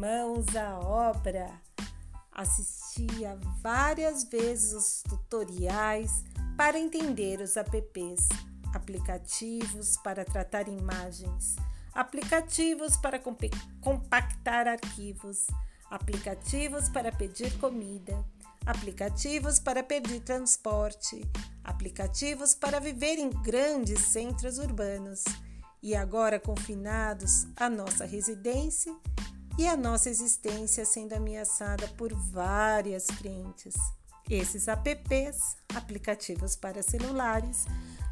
mãos à obra. Assistia várias vezes os tutoriais para entender os apps, aplicativos para tratar imagens, aplicativos para compactar arquivos, aplicativos para pedir comida, aplicativos para pedir transporte, aplicativos para viver em grandes centros urbanos e agora confinados à nossa residência e a nossa existência sendo ameaçada por várias frentes. Esses apps, aplicativos para celulares,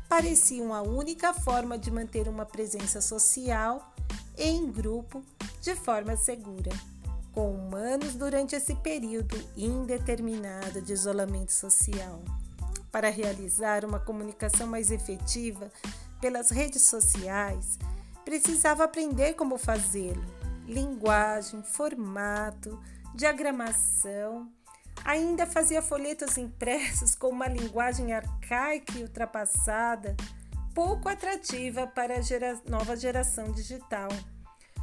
pareciam a única forma de manter uma presença social em grupo de forma segura com humanos durante esse período indeterminado de isolamento social. Para realizar uma comunicação mais efetiva pelas redes sociais, precisava aprender como fazê-lo. Linguagem, formato, diagramação. Ainda fazia folhetos impressos com uma linguagem arcaica e ultrapassada, pouco atrativa para a gera nova geração digital.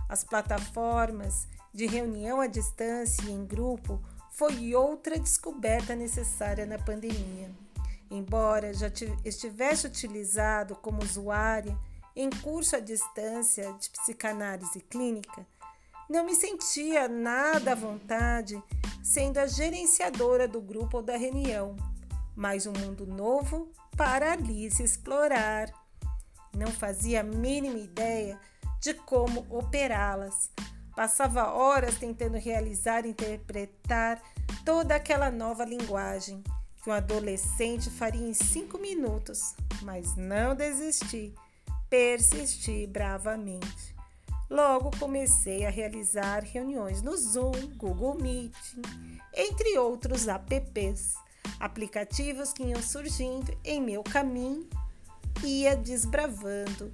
As plataformas de reunião à distância e em grupo foi outra descoberta necessária na pandemia. Embora já estivesse utilizado como usuária em curso à distância de psicanálise clínica, não me sentia nada à vontade sendo a gerenciadora do grupo ou da reunião, mas um mundo novo para Alice explorar. Não fazia a mínima ideia de como operá-las, Passava horas tentando realizar e interpretar toda aquela nova linguagem que um adolescente faria em cinco minutos, mas não desisti, persisti bravamente. Logo comecei a realizar reuniões no Zoom, Google Meet, entre outros apps, aplicativos que iam surgindo em meu caminho, ia desbravando